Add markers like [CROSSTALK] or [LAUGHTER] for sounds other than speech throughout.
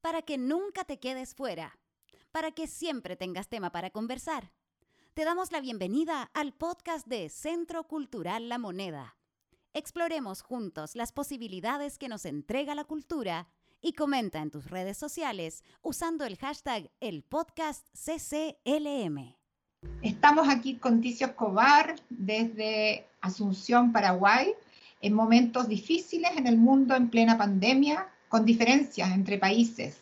para que nunca te quedes fuera, para que siempre tengas tema para conversar. Te damos la bienvenida al podcast de Centro Cultural La Moneda. Exploremos juntos las posibilidades que nos entrega la cultura y comenta en tus redes sociales usando el hashtag el. Estamos aquí con Ticio Escobar desde Asunción, Paraguay, en momentos difíciles en el mundo en plena pandemia, con diferencias entre países,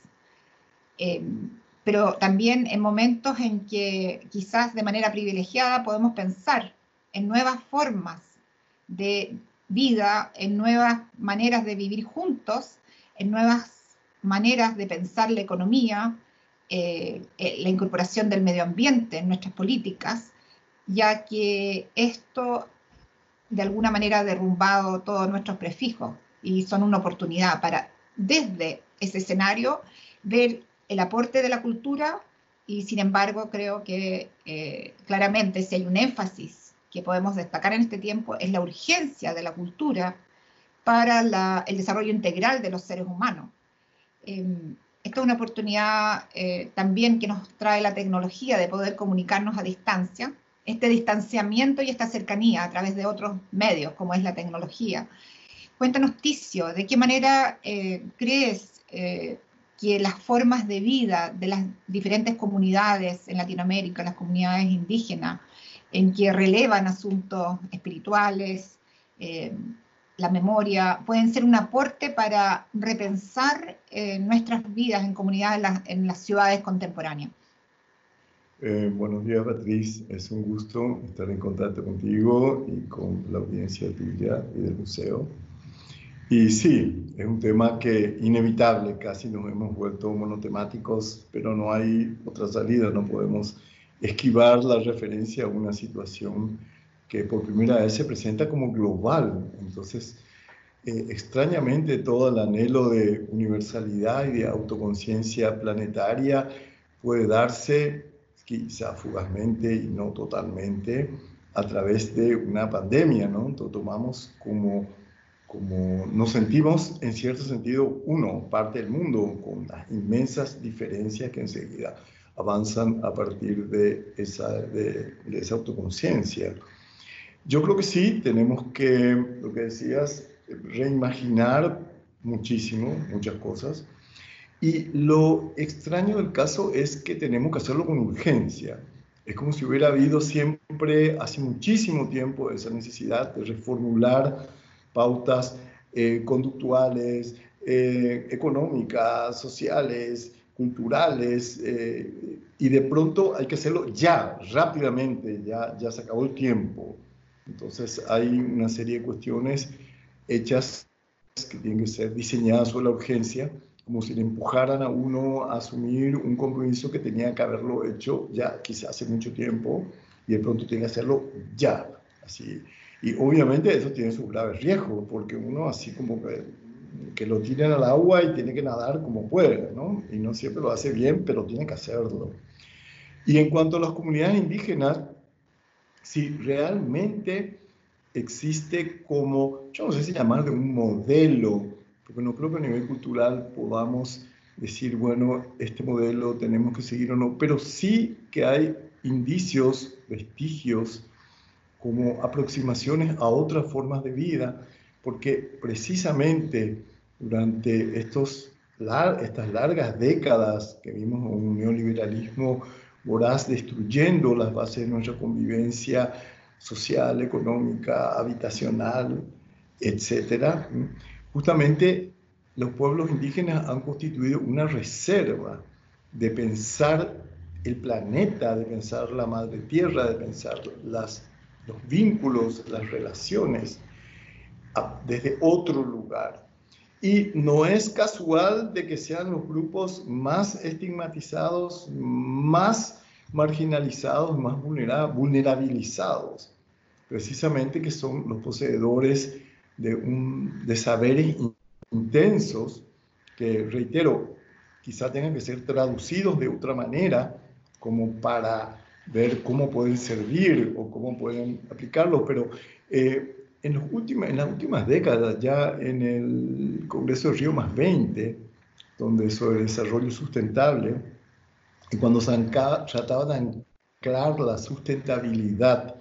eh, pero también en momentos en que quizás de manera privilegiada podemos pensar en nuevas formas de vida, en nuevas maneras de vivir juntos, en nuevas maneras de pensar la economía, eh, eh, la incorporación del medio ambiente en nuestras políticas, ya que esto de alguna manera ha derrumbado todos nuestros prefijos y son una oportunidad para, desde ese escenario, ver el aporte de la cultura y sin embargo creo que eh, claramente si hay un énfasis que podemos destacar en este tiempo es la urgencia de la cultura para el desarrollo integral de los seres humanos. Em, esto es una oportunidad eh, también que nos trae la tecnología de poder comunicarnos a distancia, este distanciamiento y esta cercanía a través de otros medios, como es la tecnología. Cuéntanos, Ticio, ¿de qué manera eh, crees eh, que las formas de vida de las diferentes comunidades en Latinoamérica, las comunidades indígenas, en que relevan asuntos espirituales, la memoria, pueden ser un aporte para repensar eh, nuestras vidas en comunidades en, las ciudades contemporáneas. Eh, buenos días, Beatriz. Es un gusto estar en contacto contigo y con la audiencia tuya y del museo. Y sí, es un tema que inevitable, casi nos hemos vuelto monotemáticos, pero no hay otra salida, no podemos esquivar la referencia a una situación que por primera vez se presenta como global. Entonces, eh, extrañamente todo el anhelo de universalidad y de autoconciencia planetaria puede darse quizá fugazmente y no totalmente a través de una pandemia, ¿no? Entonces, tomamos como, como nos sentimos en cierto sentido uno, parte del mundo, con las inmensas diferencias que enseguida avanzan a partir de esa, de, de esa autoconciencia. Yo creo que sí, tenemos que, lo que decías, reimaginar muchísimo, muchas cosas. Y lo extraño del caso es que tenemos que hacerlo con urgencia. Es como si hubiera habido siempre, hace muchísimo tiempo, esa necesidad de reformular pautas eh, conductuales, eh, económicas, sociales, culturales, eh, y de pronto hay que hacerlo ya, rápidamente, ya, ya se acabó el tiempo. Entonces hay una serie de cuestiones hechas que tienen que ser diseñadas sobre la urgencia, como si le empujaran a uno a asumir un compromiso que tenía que haberlo hecho ya quizás hace mucho tiempo y de pronto tiene que hacerlo ya. Así. Y obviamente eso tiene su grave riesgo, porque uno así como que, que lo tiran al agua y tiene que nadar como puede, ¿no? Y no siempre lo hace bien, pero tiene que hacerlo. Y en cuanto a las comunidades indígenas, si realmente existe como, yo no sé si llamar de un modelo, porque no creo que a nivel cultural podamos decir, bueno, este modelo tenemos que seguir o no, pero sí que hay indicios, vestigios, como aproximaciones a otras formas de vida, porque precisamente durante estos, estas largas décadas que vimos un neoliberalismo voraz destruyendo las bases de nuestra convivencia social, económica, habitacional, etc. Justamente los pueblos indígenas han constituido una reserva de pensar el planeta, de pensar la madre tierra, de pensar las, los vínculos, las relaciones desde otro lugar. Y no es casual de que sean los grupos más estigmatizados, más marginalizados, más vulnerabilizados, precisamente que son los poseedores de, un, de saberes intensos que, reitero, quizá tengan que ser traducidos de otra manera como para ver cómo pueden servir o cómo pueden aplicarlo, pero eh, en, los últimos, en las últimas décadas, ya en el Congreso de Río Más 20, donde sobre desarrollo sustentable, y cuando se trataba de anclar la sustentabilidad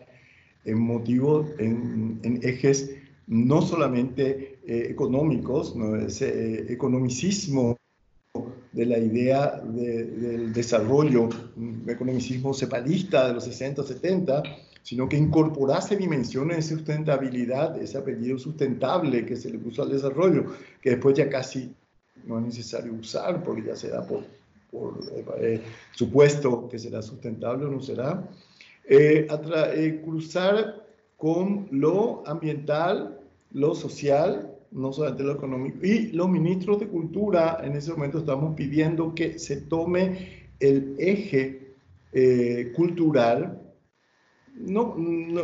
en motivos, en, ejes no solamente eh, económicos, ¿no? ese eh, economicismo de la idea del desarrollo, un economicismo cepalista de los 60, 70, sino que incorporase dimensiones de sustentabilidad, ese apellido sustentable que se le puso al desarrollo, que después ya casi no es necesario usar porque ya se da por, por eh, supuesto que será sustentable o no será, eh, eh, cruzar con lo ambiental, lo social, no solamente lo económico, y los ministros de cultura en ese momento estamos pidiendo que se tome el eje cultural no,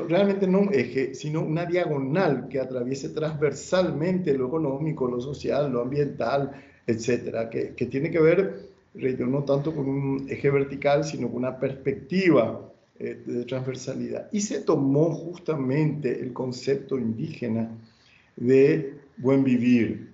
realmente no un eje, sino una diagonal que atraviese transversalmente lo económico, lo social, lo ambiental, etcétera, que, que tiene que ver, no tanto con un eje vertical, sino con una perspectiva eh, de transversalidad. Y se tomó justamente el concepto indígena de buen vivir,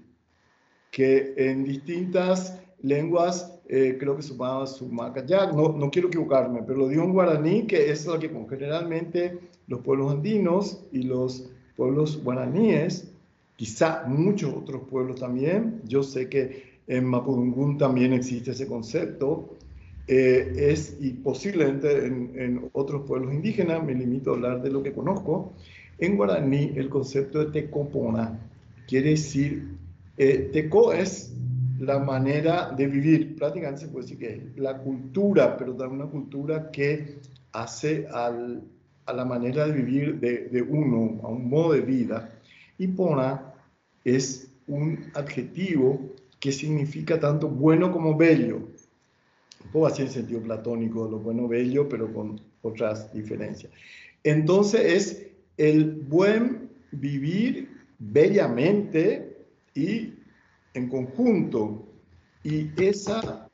que en distintas lenguas eh, creo que sumaba Sumacayag, no, no quiero equivocarme, pero lo dio en guaraní, que es lo que generalmente los pueblos andinos y los pueblos guaraníes, quizá muchos otros pueblos también, yo sé que en Mapudungún también existe ese concepto, eh, es y posiblemente en, en, otros pueblos indígenas, me limito a hablar de lo que conozco, en guaraní el concepto de tecopona quiere decir, eh, teco es la manera de vivir. Prácticamente se puede decir que es la cultura, pero también una cultura que hace al, a la manera de vivir de, de, uno, a un modo de vida. Y pona es un adjetivo que significa tanto bueno como bello. Un poco así en sentido platónico, lo bueno, bello, pero con otras diferencias. Entonces es el buen vivir bellamente y en conjunto. Y esa,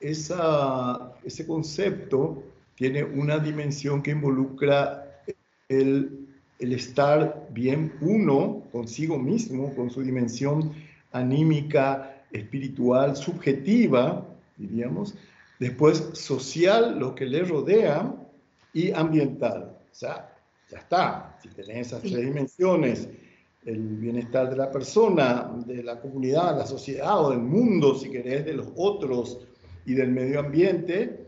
esa, ese concepto tiene una dimensión que involucra el, el estar bien uno consigo mismo, con su dimensión anímica, espiritual, subjetiva, diríamos, después social, lo que le rodea, y ambiental. O sea, ya está, si tenés esas tres dimensiones, el bienestar de la persona, de la comunidad, la sociedad o del mundo, si querés, de los otros y del medio ambiente,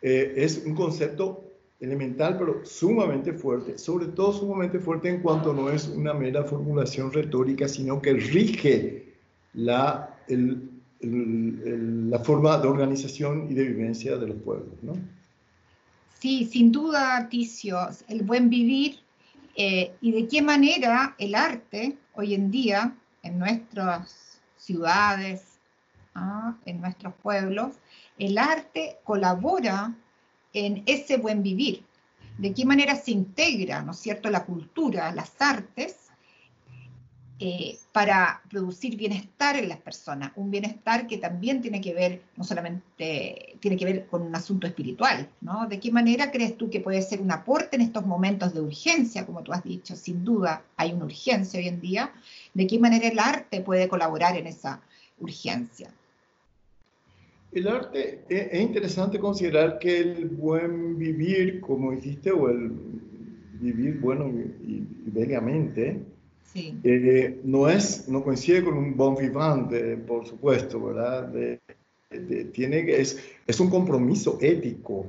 eh, es un concepto elemental, pero sumamente fuerte, sobre todo sumamente fuerte en cuanto no es una mera formulación retórica, sino que rige la, la forma de organización y de vivencia de los pueblos. ¿no? Sí, sin duda, Ticio, el buen vivir eh, y de qué manera el arte hoy en día en nuestras ciudades, ¿ah? en nuestros pueblos, el arte colabora en ese buen vivir. De qué manera se integra, ¿no es cierto?, la cultura, las artes eh, para producir bienestar en las personas, un bienestar que también tiene que ver, no solamente tiene que ver con un asunto espiritual, ¿no? ¿De qué manera crees tú que puede ser un aporte en estos momentos de urgencia, como tú has dicho? Sin duda hay una urgencia hoy en día. ¿De qué manera el arte puede colaborar en esa urgencia? El arte, e, es interesante considerar que el buen vivir, como dijiste, o el vivir bueno y, y bellamente, eh, no, es, no coincide con un bon vivant, por supuesto, ¿verdad? tiene, es, es un compromiso ético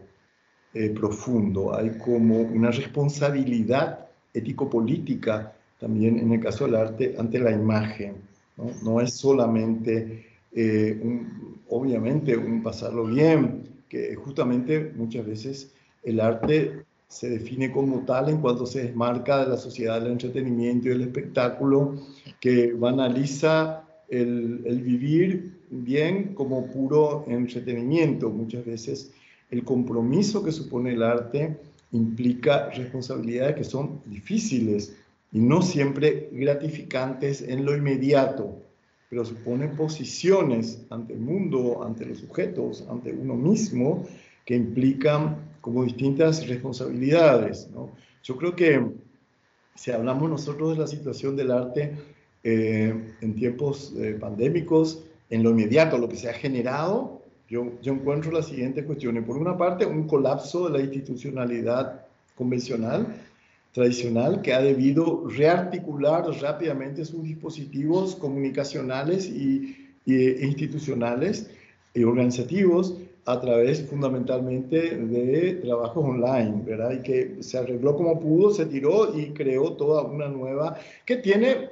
eh, profundo, hay como una responsabilidad ético-política también en el caso del arte ante la imagen. No, no es solamente, eh, un, obviamente, un pasarlo bien, que justamente muchas veces el arte se define como tal en cuanto se desmarca de la sociedad del entretenimiento y del espectáculo, que banaliza el, vivir bien como puro entretenimiento. Muchas veces el compromiso que supone el arte implica responsabilidades que son difíciles y no siempre gratificantes en lo inmediato, pero supone posiciones ante el mundo, ante los sujetos, ante uno mismo, que implican como distintas responsabilidades. ¿no? Yo creo que si hablamos nosotros de la situación del arte eh, en tiempos eh, pandémicos, en lo inmediato, lo que se ha generado, yo, yo encuentro las siguientes cuestiones. Por una parte, un colapso de la institucionalidad convencional, tradicional, que ha debido rearticular rápidamente sus dispositivos comunicacionales y, e institucionales y organizativos a través fundamentalmente de trabajos online, ¿verdad? Y que se arregló como pudo, se tiró y creó toda una nueva, que tiene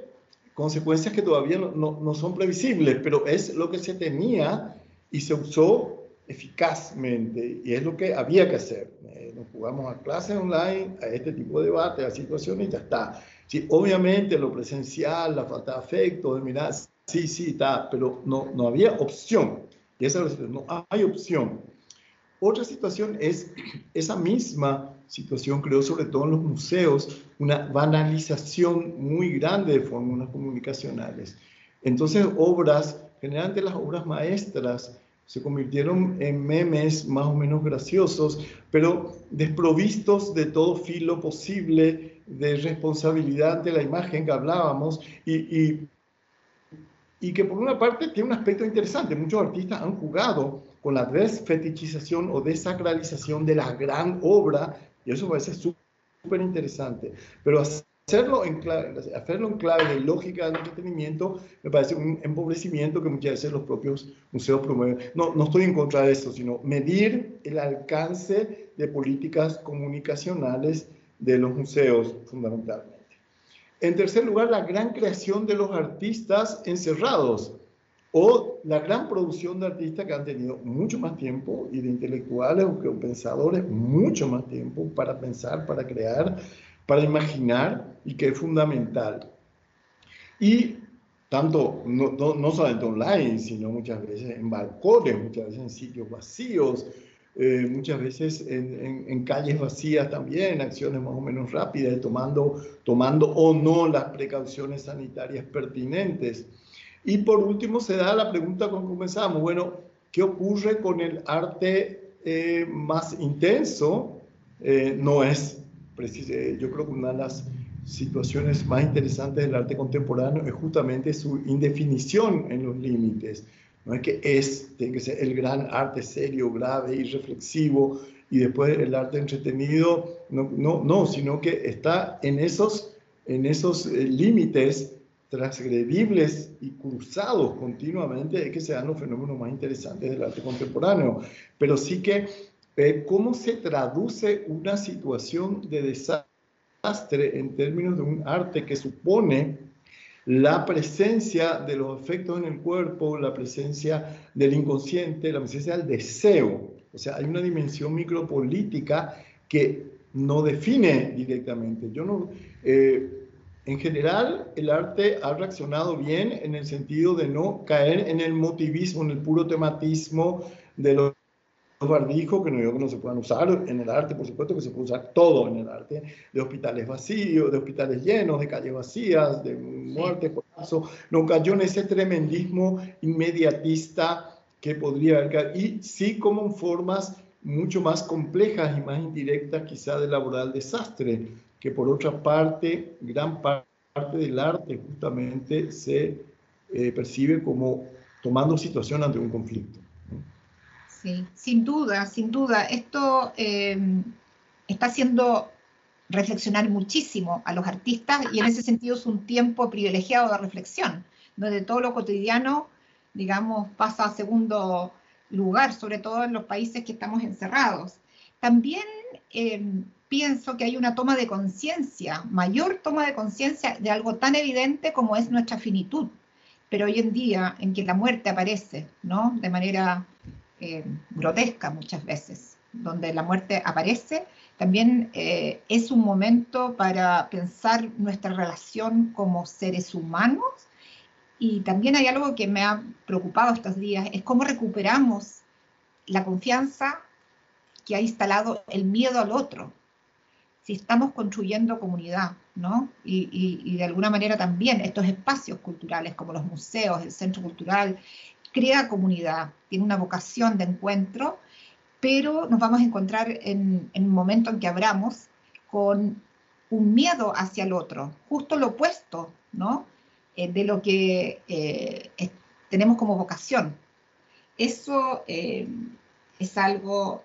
consecuencias que todavía no, no, son previsibles, pero es lo que se tenía y se usó eficazmente y es lo que había que hacer. Eh, nos jugamos a clases online, a este tipo de debate, a situaciones y ya está. Sí, obviamente lo presencial, la falta de afecto, de mirar, sí, sí, está, pero no, no había opción. Y esa no hay opción. Otra situación es esa misma situación, creo, sobre todo en los museos, una banalización muy grande de fórmulas comunicacionales. Entonces, obras, generalmente las obras maestras, se convirtieron en memes más o menos graciosos, pero desprovistos de todo filo posible de responsabilidad de la imagen que hablábamos y y que por una parte tiene un aspecto interesante. Muchos artistas han jugado con la desfetichización o desacralización de la gran obra, y eso parece súper interesante. Pero hacerlo en, clave, hacerlo en clave de lógica del entretenimiento me parece un empobrecimiento que muchas veces los propios museos promueven. No, no estoy en contra de eso, sino medir el alcance de políticas comunicacionales de los museos fundamentalmente. En tercer lugar, la gran creación de los artistas encerrados o la gran producción de artistas que han tenido mucho más tiempo y de intelectuales o pensadores mucho más tiempo para pensar, para crear, para imaginar y que es fundamental. Y tanto, no, no, no solamente online, sino muchas veces en balcones, muchas veces en sitios vacíos, eh, muchas veces en, calles vacías también, acciones más o menos rápidas, tomando, tomando o no las precauciones sanitarias pertinentes. Y por último se da la pregunta con que comenzamos, bueno, ¿qué ocurre con el arte eh, más intenso? Eh, no es, yo creo que una de las situaciones más interesantes del arte contemporáneo es justamente su indefinición en los límites. No es que es, tiene que ser el gran arte serio, grave y reflexivo, y después el arte entretenido, no, no, no sino que está en esos, en esos eh, límites transgredibles y cruzados continuamente, es que se dan los fenómenos más interesantes del arte contemporáneo. Pero sí que eh, cómo se traduce una situación de desastre en términos de un arte que supone la presencia de los efectos en el cuerpo, la presencia del inconsciente, la presencia del deseo. O sea, hay una dimensión micropolítica que no define directamente. Yo no, eh, en general, el arte ha reaccionado bien en el sentido de no caer en el motivismo, en el puro tematismo de los dijo que no digo que no se puedan usar en el arte, por supuesto que se puede usar todo en el arte, de hospitales vacíos, de hospitales llenos, de calles vacías, de muertes por eso, no cayó en ese tremendismo inmediatista que podría haber, y sí como formas mucho más complejas y más indirectas quizá de laboral desastre, que por otra parte, gran parte del arte justamente se eh, percibe como tomando situación ante un conflicto. Sí, sin duda, sin duda. Esto em, está haciendo reflexionar muchísimo a los artistas y en ese sentido es un tiempo privilegiado de reflexión, donde todo lo cotidiano, digamos, pasa a segundo lugar, sobre todo en los países que estamos encerrados. También em, pienso que hay una toma de conciencia, mayor toma de conciencia de algo tan evidente como es nuestra finitud, pero hoy en día en que la muerte aparece, ¿no? De manera eh, grotesca muchas veces, donde la muerte aparece, también eh, es un momento para pensar nuestra relación como seres humanos. Y también hay algo que me ha preocupado estos días, es cómo recuperamos la confianza que ha instalado el miedo al otro. Si estamos construyendo comunidad, ¿no? Y, y de alguna manera también estos espacios culturales como los museos, el centro cultural, crea comunidad, tiene una vocación de encuentro, pero nos vamos a encontrar en, un momento en que abramos con un miedo hacia el otro, justo lo opuesto, ¿no? Eh, de lo que eh, tenemos como vocación. Eso eh, es algo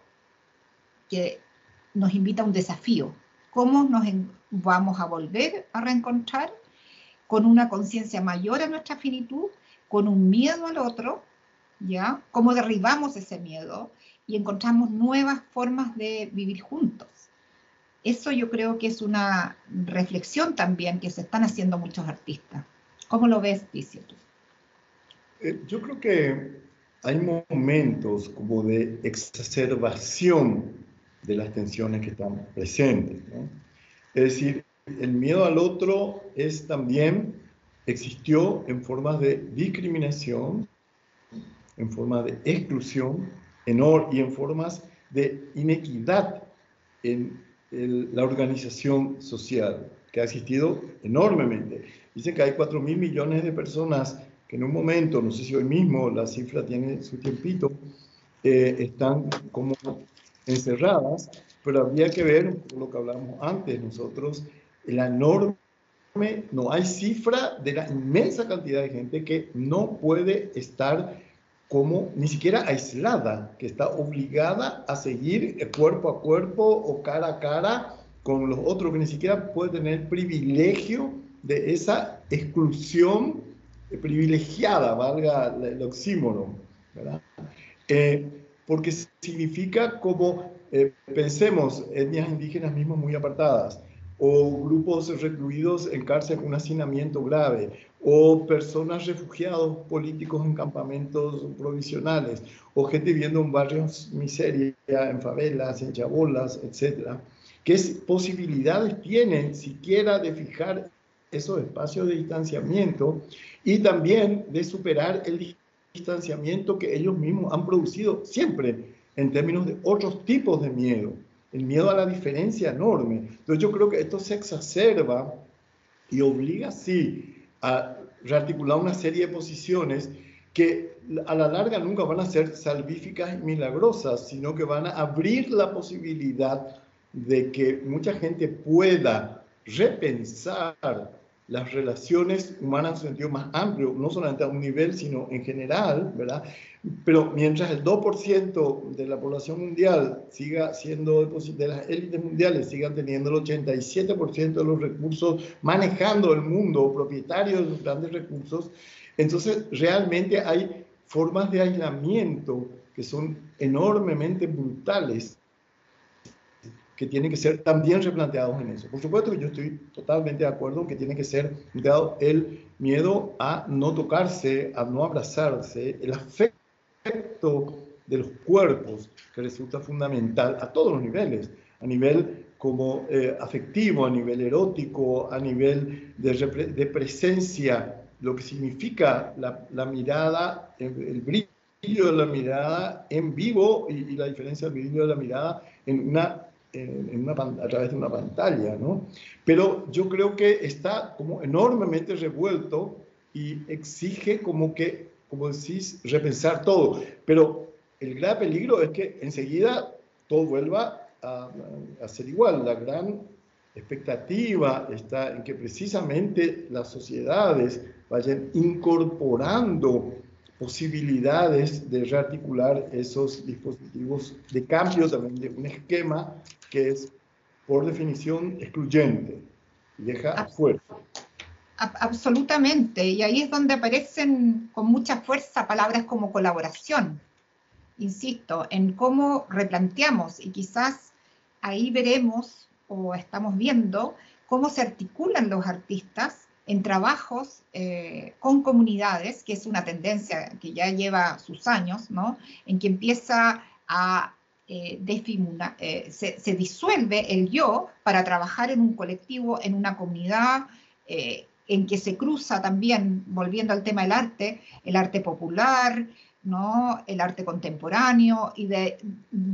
que nos invita a un desafío. ¿Cómo nos vamos a volver a reencontrar con una conciencia mayor a nuestra finitud, con un miedo al otro, ¿ya? ¿Cómo derribamos ese miedo y encontramos nuevas formas de vivir juntos? Eso yo creo que es una reflexión también que se están haciendo muchos artistas. ¿Cómo lo ves, Ticio? Eh, yo creo que hay momentos como de exacerbación de las tensiones que están presentes. Es decir, el miedo al otro es también, existió en formas de discriminación, en formas de exclusión en y en formas de inequidad en la organización social, que ha existido enormemente. Dicen que hay 4 mil millones de personas que en un momento, no sé si hoy mismo la cifra tiene su tiempito, eh, están como encerradas, pero habría que ver, lo que hablamos antes, nosotros, la enorme, no hay cifra de la inmensa cantidad de gente que no puede estar como ni siquiera aislada, que está obligada a seguir cuerpo a cuerpo o cara a cara con los otros, que ni siquiera puede tener privilegio de esa exclusión privilegiada, valga el oxímoron, ¿verdad? Eh, porque significa como, eh, pensemos, etnias indígenas mismas muy apartadas, o grupos recluidos en cárcel con hacinamiento grave, o personas refugiados políticos en campamentos provisionales, o gente viviendo en barrios miseria, en favelas, en chabolas, etc. ¿Qué posibilidades tienen siquiera de fijar esos espacios de distanciamiento y también de superar el distanciamiento que ellos mismos han producido siempre en términos de otros tipos de miedo, el miedo a la diferencia enorme. Entonces yo creo que esto se exacerba y obliga, sí, a rearticular una serie de posiciones que a la larga nunca van a ser salvíficas y milagrosas, sino que van a abrir la posibilidad de que mucha gente pueda repensar las relaciones humanas en sentido más amplio, no solamente a un nivel, sino en general, ¿verdad? Pero mientras el 2% de la población mundial siga siendo, de las élites mundiales, sigan teniendo el 87% de los recursos, manejando el mundo, propietarios de los grandes recursos, entonces realmente hay formas de aislamiento que son enormemente brutales que tienen que ser también replanteados en eso. Por supuesto que yo estoy totalmente de acuerdo que tiene que ser planteado el miedo a no tocarse, a no abrazarse, el afecto de los cuerpos, que resulta fundamental a todos los niveles, a nivel como eh, afectivo, a nivel erótico, a nivel de, de presencia, lo que significa la, la mirada, el, brillo de la mirada en vivo y, y la diferencia del brillo de la mirada en una en una, a través de una pantalla, ¿no? Pero yo creo que está como enormemente revuelto y exige como que, como decís, repensar todo. Pero el gran peligro es que enseguida todo vuelva a, a ser igual. La gran expectativa está en que precisamente las sociedades vayan incorporando posibilidades de rearticular esos dispositivos de cambio también de un esquema que es por definición excluyente y deja afuera. Absolutamente, y ahí es donde aparecen con mucha fuerza palabras como colaboración, insisto, en cómo replanteamos y quizás ahí veremos o estamos viendo cómo se articulan los artistas en trabajos eh, con comunidades, que es una tendencia que ya lleva sus años, ¿no? En que empieza a eh, eh se, disuelve el yo para trabajar en un colectivo, en una comunidad, eh, en que se cruza también, volviendo al tema del arte, el arte popular, ¿no? el arte contemporáneo, y de,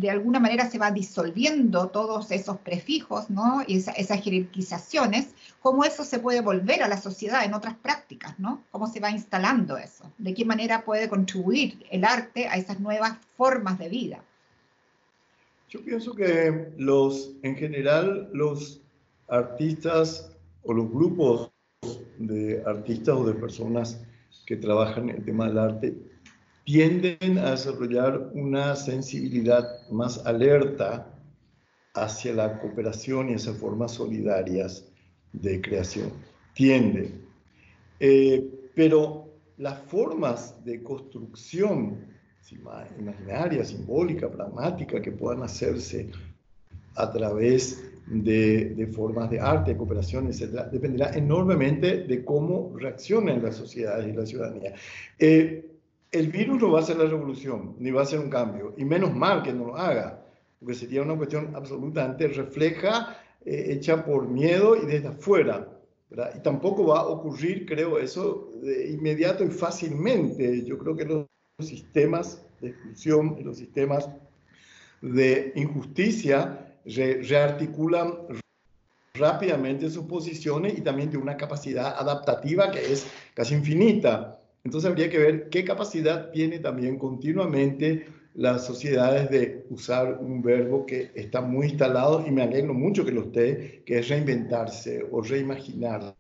alguna manera se va disolviendo todos esos prefijos ¿no? y esas jerarquizaciones, cómo eso se puede volver a la sociedad en otras prácticas, ¿no? cómo se va instalando eso, de qué manera puede contribuir el arte a esas nuevas formas de vida. Yo pienso que los, en general, los artistas o los grupos de artistas o de personas que trabajan el tema del arte tienden a desarrollar una sensibilidad más alerta hacia la cooperación y esas formas solidarias de creación. Tiende. Eh, pero las formas de construcción imaginaria, simbólica, pragmática que puedan hacerse a través de, formas de arte, de cooperación, etc., dependerá enormemente de cómo reaccionen las sociedades y la ciudadanía. Eh, el virus no va a hacer la revolución, ni va a hacer un cambio, y menos mal que no lo haga, porque sería una cuestión absolutamente refleja, eh, hecha por miedo y desde afuera. Y tampoco va a ocurrir, creo, eso de inmediato y fácilmente. Yo creo que los sistemas de exclusión los sistemas de injusticia rearticulan rápidamente sus posiciones y también de una capacidad adaptativa que es casi infinita. Entonces habría que ver qué capacidad tiene también continuamente las sociedades de usar un verbo que está muy instalado y me alegro mucho que lo esté, que es reinventarse o reimaginarse.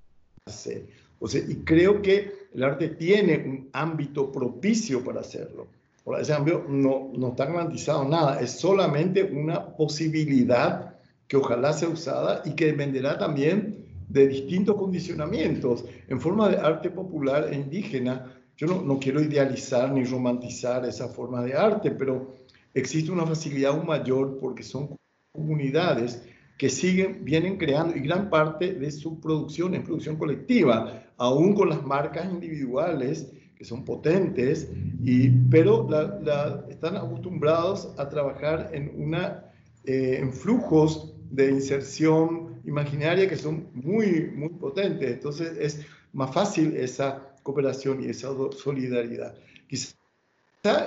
O sea, y creo que el arte tiene un ámbito propicio para hacerlo. Por ese ámbito no, no está garantizado nada, es solamente una posibilidad que ojalá sea usada y que dependerá también de distintos condicionamientos. En forma de arte popular e indígena, yo no, no, quiero idealizar ni romantizar esa forma de arte, pero existe una facilidad aún mayor porque son comunidades que siguen, vienen creando y gran parte de su producción es producción colectiva, aún con las marcas individuales que son potentes, y, pero la, están acostumbrados a trabajar en, una, eh, en flujos de inserción imaginaria que son muy, muy potentes. Entonces es más fácil esa cooperación y esa solidaridad. Quizá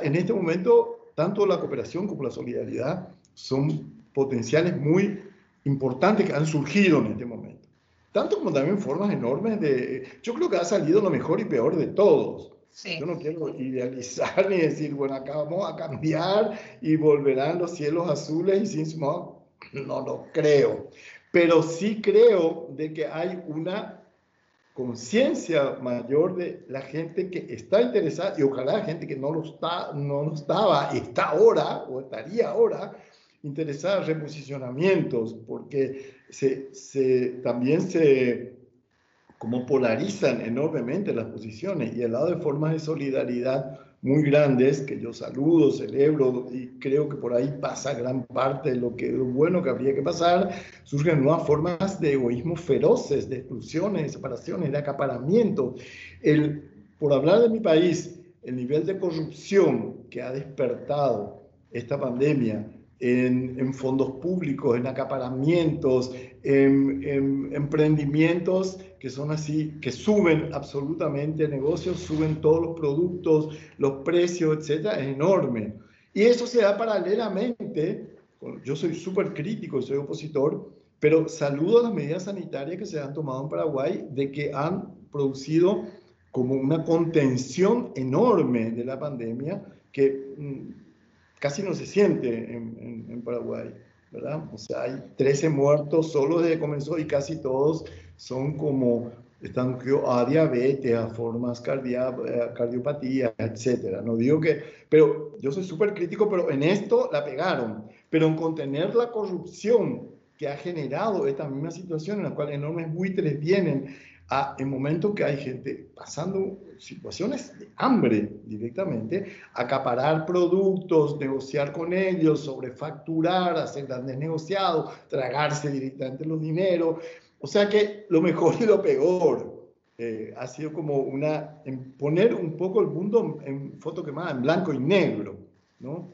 en este momento tanto la cooperación como la solidaridad son potenciales muy importantes que han surgido en este momento. Tanto como también formas enormes de... Yo creo que ha salido lo mejor y peor de todos. Yo no quiero idealizar [LAUGHS] ni decir, bueno, acá vamos a cambiar y volverán los cielos azules y sin smog. No lo creo. Pero sí creo de que hay una conciencia mayor de la gente que está interesada y ojalá la gente que no lo, está, no lo estaba está ahora o estaría ahora interesada en reposicionamientos porque se, se, también se como polarizan enormemente las posiciones y al lado de formas de solidaridad muy grandes que yo saludo, celebro y creo que por ahí pasa gran parte de lo que lo bueno que habría que pasar, surgen nuevas formas de egoísmo feroces, de exclusiones, de separaciones, de acaparamiento. El, por hablar de mi país, el nivel de corrupción que ha despertado esta pandemia en, en fondos públicos, en acaparamientos, en, en emprendimientos que son así, que suben absolutamente negocios, suben todos los productos, los precios, etcétera, es enorme. Y eso se da paralelamente, yo soy súper crítico, soy opositor, pero saludo las medidas sanitarias que se han tomado en Paraguay, de que han producido como una contención enorme de la pandemia que mm, casi no se siente en, en Paraguay. ¿verdad? O sea, hay 13 muertos solo desde que comenzó y casi todos son como, están a diabetes, a formas cardia, eh, cardiopatía, etcétera. No digo que, pero yo soy súper crítico, pero en esto la pegaron. Pero en contener la corrupción que ha generado esta misma situación en la cual enormes buitres vienen a, en momentos que hay gente pasando situaciones de hambre directamente, acaparar productos, negociar con ellos, sobrefacturar, hacer grandes negociados, tragarse directamente los dineros. O sea que lo mejor y lo peor eh, ha sido como una, poner un poco el mundo en foto quemada, en blanco y negro. ¿no?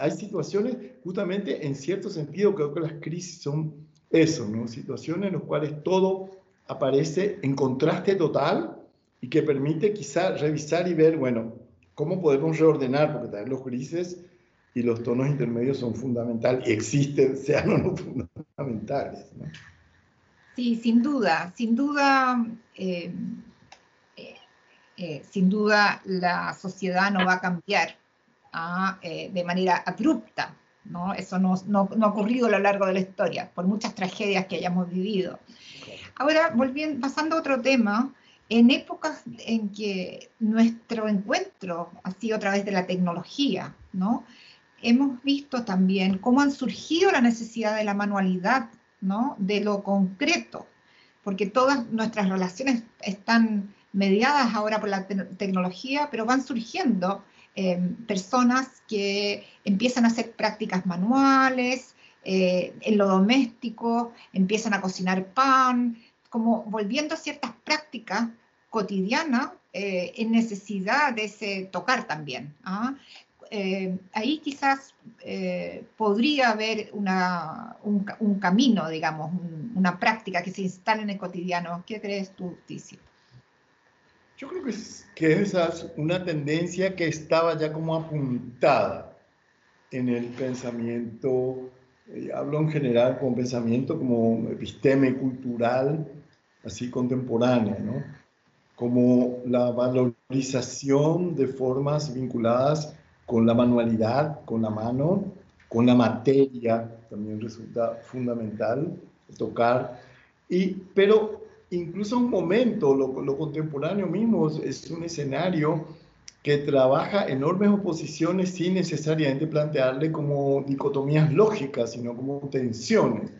Hay situaciones, justamente en cierto sentido, creo que las crisis son eso, ¿no? situaciones en las cuales todo aparece en contraste total y que permite quizá revisar y ver, bueno, cómo podemos reordenar, porque también los grises y los tonos intermedios son fundamentales, y existen, [LAUGHS] sean o no fundamentales. Sí, sin duda, sin duda, eh, eh, eh, sin duda la sociedad no va a cambiar ah, de manera abrupta, ¿no? Eso no, no, no, ha ocurrido a lo largo de la historia, por muchas tragedias que hayamos vivido. Ahora, volviendo, pasando a otro tema, en épocas en que nuestro encuentro ha sido a través de la tecnología, ¿no? Hemos visto también cómo han surgido la necesidad de la manualidad, ¿no? De lo concreto, porque todas nuestras relaciones están mediadas ahora por la tecnología, pero van surgiendo eh, personas que empiezan a hacer prácticas manuales, eh, en lo doméstico, empiezan a cocinar pan, como volviendo a ciertas prácticas cotidianas eh, en necesidad de ese tocar también. ¿ah? ahí quizás podría haber una, un, camino, digamos, una práctica que se instale en el cotidiano. ¿Qué crees tú, Ticio? Yo creo que, es, que esa es una tendencia que estaba ya como apuntada en el pensamiento, eh, hablo en general como pensamiento como episteme cultural, así contemporáneo, ¿no? como la valorización de formas vinculadas con la manualidad, con la mano, con la materia, también resulta fundamental tocar, y, pero incluso un momento, lo, contemporáneo mismo es un escenario que trabaja enormes oposiciones sin necesariamente plantearle como dicotomías lógicas, sino como tensiones.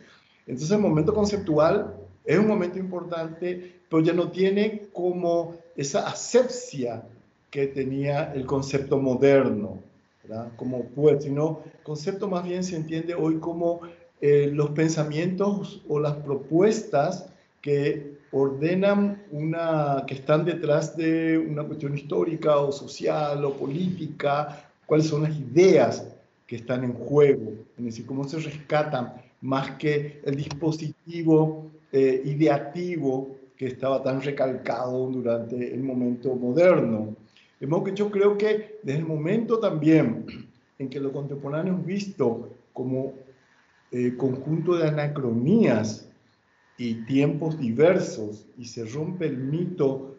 Entonces el momento conceptual es un momento importante, pero ya no tiene como esa asepsia que tenía el concepto moderno, ¿verdad? como pues, sino concepto más bien se entiende hoy como eh, los pensamientos o las propuestas que ordenan una, que están detrás de una cuestión histórica o social o política, cuáles son las ideas que están en juego, es decir, cómo se rescatan más que el dispositivo eh, ideativo que estaba tan recalcado durante el momento moderno. De modo que yo creo que desde el momento también en que lo contemporáneo es visto como eh, conjunto de anacronías y tiempos diversos y se rompe el mito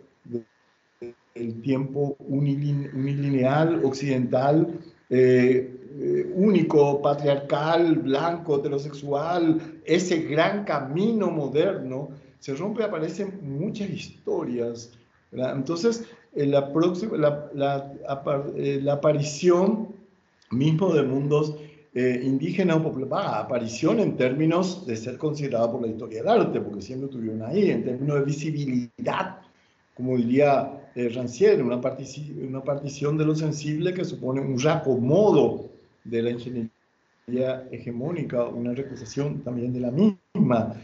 del tiempo unilineal, occidental, eh, eh, único, patriarcal, blanco, heterosexual, ese gran camino moderno, se rompe, aparecen muchas historias. Entonces, la, próxima, la, la aparición mismo de mundos eh, indígena o popular, aparición en términos de ser considerada por la historia del arte, porque siempre estuvieron ahí, en términos de visibilidad, como diría eh, Rancière, una, una partición de lo sensible que supone un reacomodo de la ingeniería hegemónica, una recusación también de la misma,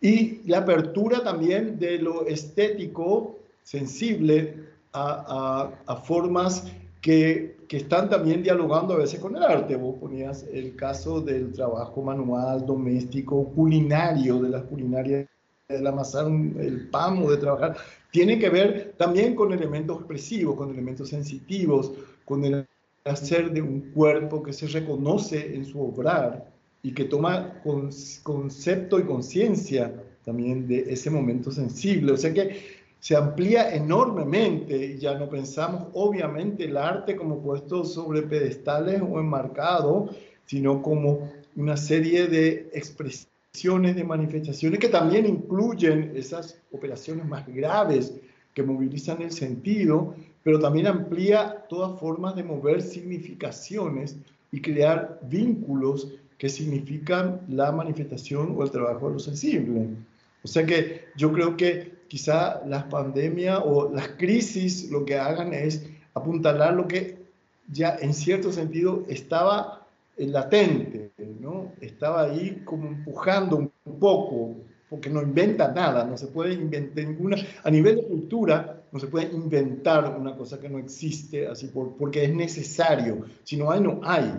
y la apertura también de lo estético sensible a, a, formas que, que, están también dialogando a veces con el arte. Vos ponías el caso del trabajo manual, doméstico, culinario, de las culinarias, del amasar el pan o de trabajar. Tiene que ver también con elementos expresivos, con elementos sensitivos, con el hacer de un cuerpo que se reconoce en su obrar y que toma concepto y conciencia también de ese momento sensible. O sea que se amplía enormemente y ya no pensamos obviamente el arte como puesto sobre pedestales o enmarcado, sino como una serie de expresiones, de manifestaciones que también incluyen esas operaciones más graves que movilizan el sentido, pero también amplía todas formas de mover significaciones y crear vínculos que significan la manifestación o el trabajo de lo sensible. O sea que yo creo que quizá las pandemias o las crisis lo que hagan es apuntalar lo que ya en cierto sentido estaba latente, ¿no? Estaba ahí como empujando un poco, porque no inventa nada, no se puede inventar ninguna, a nivel de cultura, no se puede inventar una cosa que no existe, así por, porque es necesario, si no hay, no hay.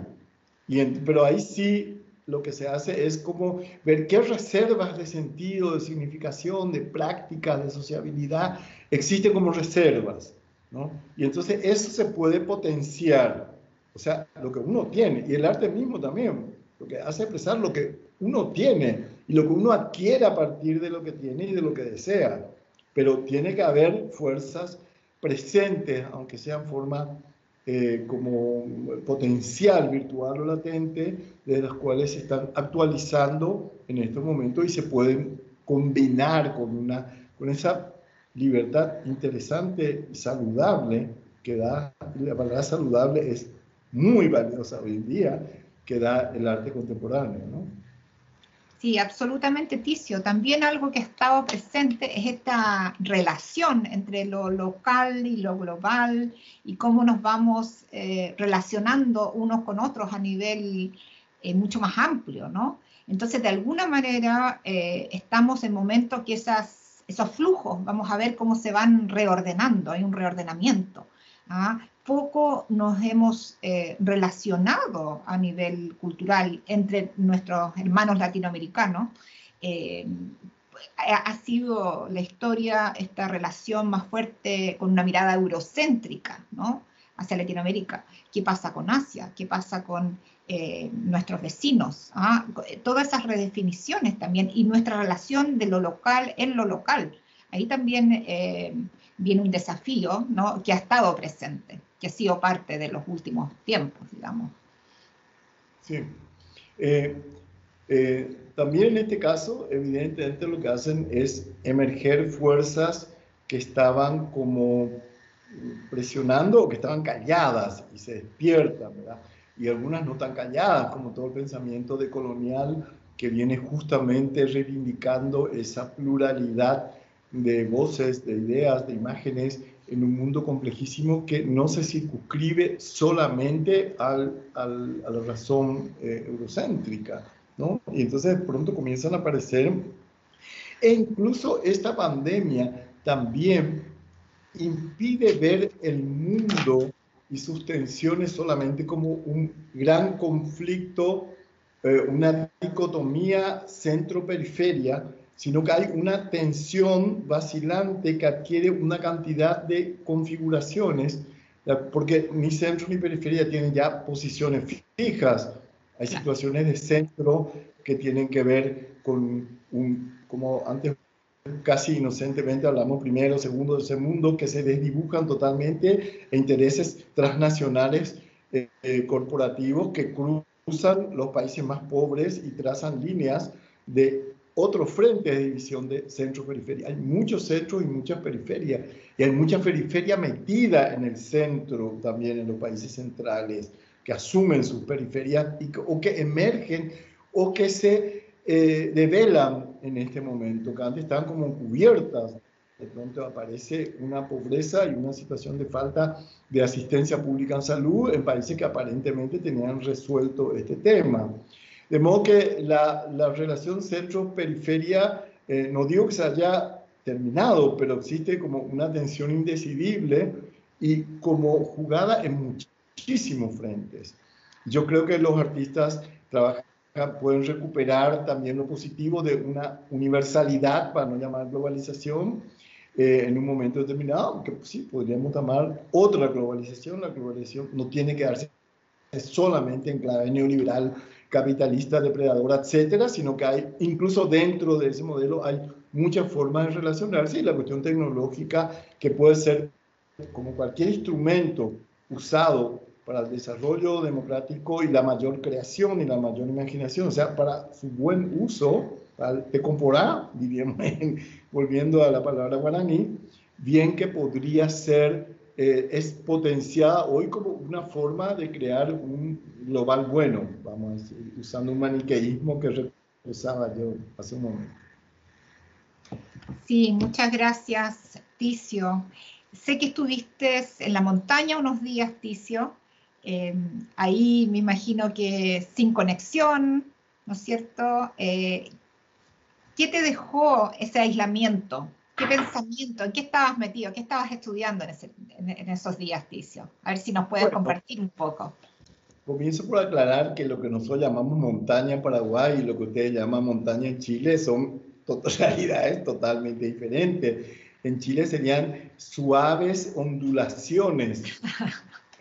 Y pero ahí sí lo que se hace es como ver qué reservas de sentido, de significación, de práctica, de sociabilidad existen como reservas, ¿no? Y entonces eso se puede potenciar, o sea, lo que uno tiene, y el arte mismo también, lo que hace expresar lo que uno tiene y lo que uno adquiere a partir de lo que tiene y de lo que desea, pero tiene que haber fuerzas presentes, aunque sean forma eh, como potencial virtual o latente, de las cuales se están actualizando en estos momentos y se pueden combinar con, una, con esa libertad interesante y saludable que da, la palabra saludable es muy valiosa hoy en día, que da el arte contemporáneo, ¿no? Sí, absolutamente, Ticio. También algo que ha estado presente es esta relación entre lo local y lo global y cómo nos vamos eh, relacionando unos con otros a nivel eh, mucho más amplio, ¿no? Entonces, de alguna manera, eh, estamos en momentos que esos flujos, vamos a ver cómo se van reordenando, hay un reordenamiento. ¿ah? Poco nos hemos eh, relacionado a nivel cultural entre nuestros hermanos latinoamericanos. Eh, ha sido la historia esta relación más fuerte con una mirada eurocéntrica, ¿no? Hacia Latinoamérica. ¿Qué pasa con Asia? ¿Qué pasa con eh, nuestros vecinos? ¿Ah? Todas esas redefiniciones también y nuestra relación de lo local en lo local. Ahí también viene un desafío ¿no? que ha estado presente que ha sido parte de los últimos tiempos, digamos. Sí. Eh, eh, también en este caso, evidentemente lo que hacen es emerger fuerzas que estaban como presionando o que estaban calladas y se despiertan, ¿verdad? Y algunas no tan calladas, como todo el pensamiento de colonial que viene justamente reivindicando esa pluralidad de voces, de ideas, de imágenes en un mundo complejísimo que no se circunscribe solamente a la razón eh, eurocéntrica, ¿no? Y entonces pronto comienzan a aparecer, e incluso esta pandemia también impide ver el mundo y sus tensiones solamente como un gran conflicto, eh, una dicotomía centro-periferia, sino que hay una tensión vacilante que adquiere una cantidad de configuraciones, porque ni centro ni periferia tienen ya posiciones fijas. Hay situaciones de centro que tienen que ver con un, como antes casi inocentemente hablamos primero, segundo, tercer mundo, que se desdibujan totalmente e intereses transnacionales eh, eh, corporativos que cruzan los países más pobres y trazan líneas de otro frente de división de centro-periferia. Hay muchos centros y muchas periferias, y hay mucha periferia metida en el centro también en los países centrales, que asumen sus periferias y, o que emergen o que se eh, develan en este momento, que antes estaban como cubiertas. De pronto aparece una pobreza y una situación de falta de asistencia pública en salud en países que aparentemente tenían resuelto este tema. De modo que la, la relación centro-periferia, eh, no digo que se haya terminado, pero existe como una tensión indecidible y como jugada en muchísimos frentes. Yo creo que los artistas trabajan, pueden recuperar también lo positivo de una universalidad, para no llamar globalización, eh, en un momento determinado, aunque pues, sí, podríamos llamar otra globalización. La globalización no tiene que darse solamente en clave neoliberal capitalista, depredadora, etcétera, sino que hay, incluso dentro de ese modelo, hay muchas formas de relacionarse y la cuestión tecnológica que puede ser como cualquier instrumento usado para el desarrollo democrático y la mayor creación y la mayor imaginación, o sea, para su buen uso, para te comporá, [LAUGHS] volviendo a la palabra guaraní, bien que podría ser eh, es potenciada hoy como una forma de crear un global bueno, vamos a decir, usando un maniqueísmo que usaba yo hace un momento. Sí, muchas gracias, Ticio. Sé que estuviste en la montaña unos días, Ticio. Eh, ahí me imagino que sin conexión, ¿no es cierto? Eh, ¿Qué te dejó ese aislamiento? ¿Qué pensamiento? ¿En qué estabas metido? ¿Qué estabas estudiando en, esos días, Ticio? A ver si nos puedes compartir un poco. Comienzo por aclarar que lo que nosotros llamamos montaña en Paraguay y lo que ustedes llaman montaña en Chile son [LAUGHS] realidades totalmente diferentes. En Chile serían suaves ondulaciones,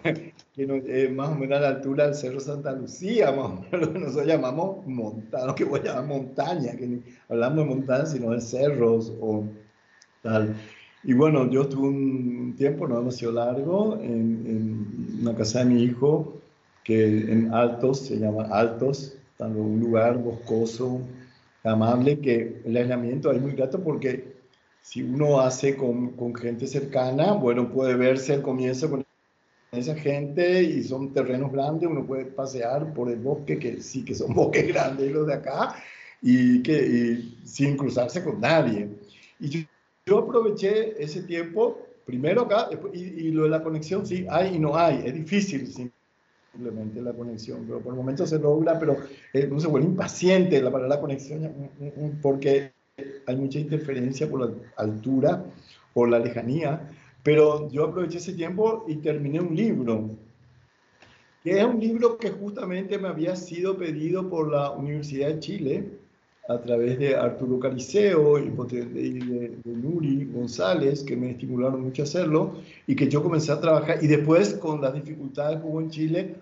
[LAUGHS] que eh, más o menos a la altura del Cerro Santa Lucía, más o menos lo que nosotros llamamos montaña, que voy a llamar montaña, que ni hablamos de montaña, sino de cerros o Tal. Y bueno, yo estuve un tiempo, no demasiado largo, en, en, una casa de mi hijo, que en Altos, se llama Altos, un lugar boscoso, amable, que el aislamiento es muy grato porque si uno hace con, con, gente cercana, bueno, puede verse al comienzo con esa gente y son terrenos grandes, uno puede pasear por el bosque, que sí que son [LAUGHS] bosques grandes los de acá, y, que, y sin cruzarse con nadie. Y yo, yo, aproveché ese tiempo, primero acá, y, y, lo de la conexión, sí, hay y no hay, es difícil simplemente la conexión, pero por el momento se logra, pero eh, uno se vuelve impaciente para la conexión porque hay mucha interferencia por la altura, por la lejanía, pero yo aproveché ese tiempo y terminé un libro, que es un libro que justamente me había sido pedido por la Universidad de Chile a través de Arturo Caliceo y de, de, Nuri González, que me estimularon mucho a hacerlo, y que yo comencé a trabajar, y después con las dificultades que hubo en Chile,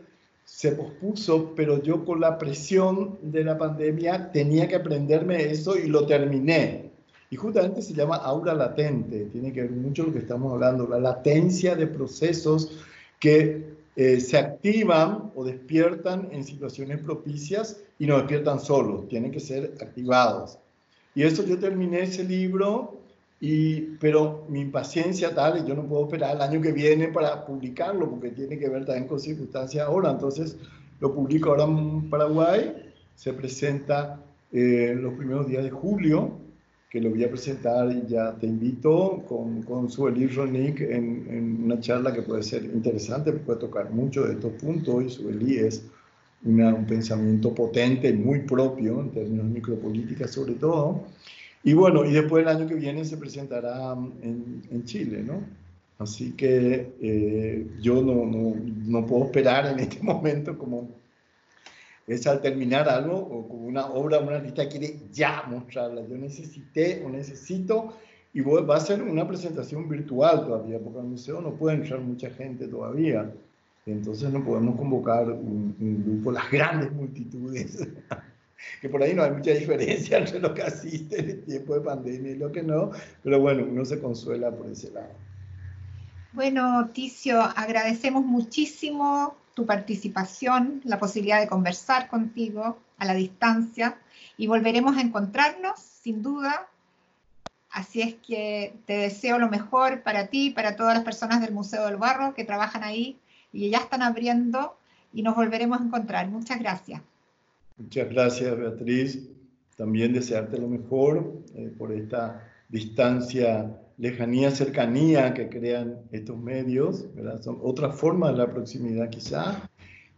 se pospuso, pero yo con la presión de la pandemia tenía que aprenderme eso y lo terminé. Y justamente se llama aura latente, tiene que ver mucho lo que estamos hablando, la latencia de procesos que eh, se activan o despiertan en situaciones propicias y no despiertan solos, tienen que ser activados. Y eso yo terminé ese libro, y, pero mi impaciencia tal, y yo no puedo esperar el año que viene para publicarlo, porque tiene que ver también con circunstancias ahora. Entonces lo publico ahora en Paraguay, se presenta eh, los primeros días de julio, que lo voy a presentar y ya te invito con, con Sueli Ronick en, en, una charla que puede ser interesante, puede tocar mucho de estos puntos y Sueli es un pensamiento potente, muy propio en términos micropolíticas sobre todo. Y bueno, y después el año que viene se presentará en, en Chile, ¿no? Así que eh, yo no, no, no, puedo esperar en este momento como es al terminar algo o como una obra, una artista quiere ya mostrarla. Yo necesité o necesito y va a ser una presentación virtual todavía, porque al museo no puede entrar mucha gente todavía. Entonces no podemos convocar un, un grupo, las grandes multitudes, [LAUGHS] que por ahí no hay mucha diferencia entre lo que asiste en el tiempo de pandemia y lo que no, pero bueno, uno se consuela por ese lado. Bueno, Ticio, agradecemos muchísimo tu participación, la posibilidad de conversar contigo a la distancia y volveremos a encontrarnos, sin duda. Así es que te deseo lo mejor para ti para todas las personas del Museo del Barro que trabajan ahí y ya están abriendo y nos volveremos a encontrar. Muchas gracias. Muchas gracias, Beatriz. También desearte lo mejor eh, por esta distancia, lejanía, cercanía que crean estos medios, ¿verdad? Son otra forma de la proximidad quizá.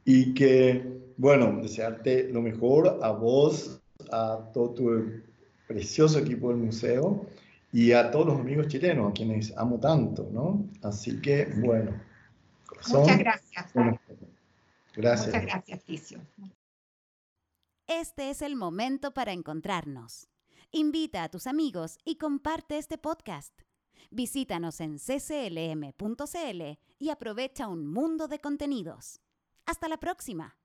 Y que, bueno, desearte lo mejor a vos, a todo tu precioso equipo del museo y a todos los amigos chilenos, a quienes amo tanto, ¿no? Así que, bueno, Muchas gracias. gracias. Muchas gracias, Ticio. Este es el momento para encontrarnos. Invita a tus amigos y comparte este podcast. Visítanos en cclm.cl y aprovecha un mundo de contenidos. Hasta la próxima.